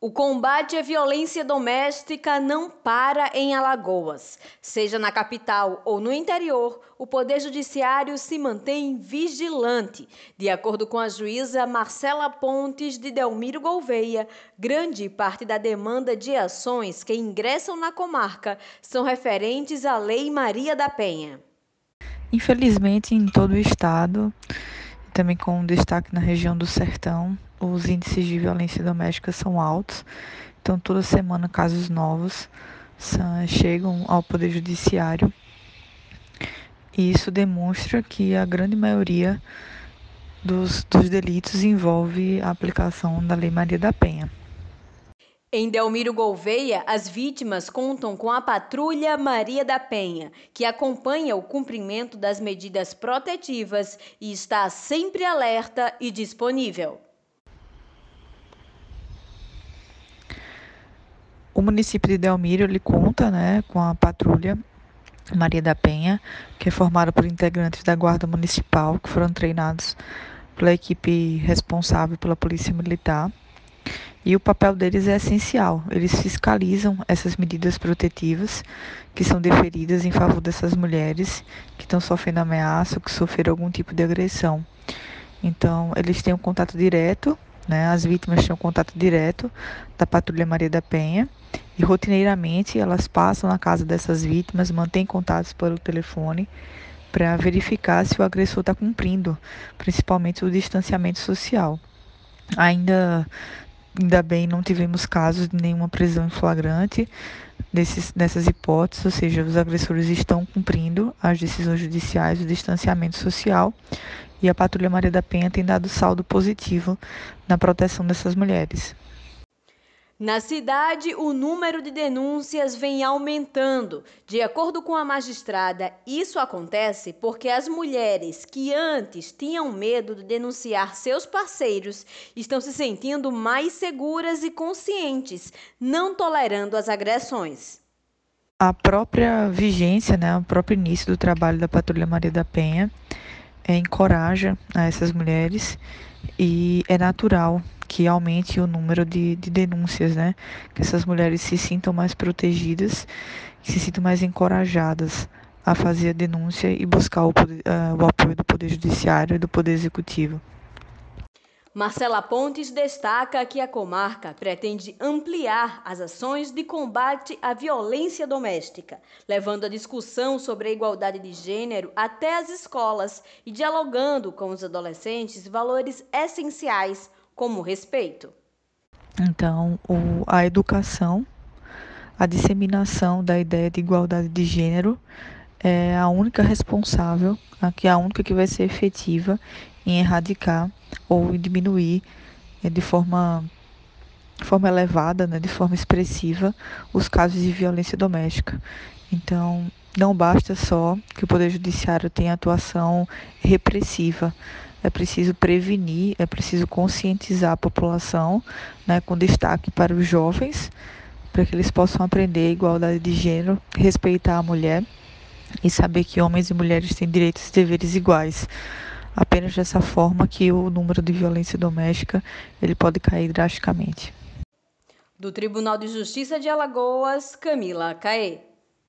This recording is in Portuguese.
O combate à violência doméstica não para em Alagoas. Seja na capital ou no interior, o Poder Judiciário se mantém vigilante. De acordo com a juíza Marcela Pontes de Delmiro Gouveia, grande parte da demanda de ações que ingressam na comarca são referentes à Lei Maria da Penha. Infelizmente, em todo o estado, também com destaque na região do Sertão, os índices de violência doméstica são altos. Então, toda semana, casos novos chegam ao Poder Judiciário. E isso demonstra que a grande maioria dos, dos delitos envolve a aplicação da Lei Maria da Penha. Em Delmiro Gouveia, as vítimas contam com a Patrulha Maria da Penha, que acompanha o cumprimento das medidas protetivas e está sempre alerta e disponível. O município de Delmiro ele conta né, com a Patrulha Maria da Penha, que é formada por integrantes da Guarda Municipal, que foram treinados pela equipe responsável pela Polícia Militar e o papel deles é essencial. Eles fiscalizam essas medidas protetivas que são deferidas em favor dessas mulheres que estão sofrendo ameaça ou que sofreram algum tipo de agressão. Então, eles têm um contato direto, né? As vítimas têm um contato direto da Patrulha Maria da Penha e rotineiramente elas passam na casa dessas vítimas, mantêm contatos pelo telefone para verificar se o agressor está cumprindo, principalmente o distanciamento social. Ainda Ainda bem não tivemos casos de nenhuma prisão em flagrante desses, dessas hipóteses, ou seja, os agressores estão cumprindo as decisões judiciais, o distanciamento social, e a Patrulha Maria da Penha tem dado saldo positivo na proteção dessas mulheres. Na cidade, o número de denúncias vem aumentando. De acordo com a magistrada, isso acontece porque as mulheres que antes tinham medo de denunciar seus parceiros estão se sentindo mais seguras e conscientes, não tolerando as agressões. A própria vigência, né, o próprio início do trabalho da Patrulha Maria da Penha é, encoraja a essas mulheres e é natural que aumente o número de, de denúncias, né? Que essas mulheres se sintam mais protegidas, se sintam mais encorajadas a fazer a denúncia e buscar o, uh, o apoio do Poder Judiciário e do Poder Executivo. Marcela Pontes destaca que a comarca pretende ampliar as ações de combate à violência doméstica, levando a discussão sobre a igualdade de gênero até as escolas e dialogando com os adolescentes valores essenciais como respeito. Então, o, a educação, a disseminação da ideia de igualdade de gênero é a única responsável, é a única que vai ser efetiva em erradicar ou diminuir é, de forma, de forma elevada, né, de forma expressiva, os casos de violência doméstica. Então, não basta só que o Poder Judiciário tenha atuação repressiva, é preciso prevenir, é preciso conscientizar a população, né, com destaque para os jovens, para que eles possam aprender a igualdade de gênero, respeitar a mulher e saber que homens e mulheres têm direitos e deveres iguais. Apenas dessa forma que o número de violência doméstica ele pode cair drasticamente. Do Tribunal de Justiça de Alagoas, Camila Caê.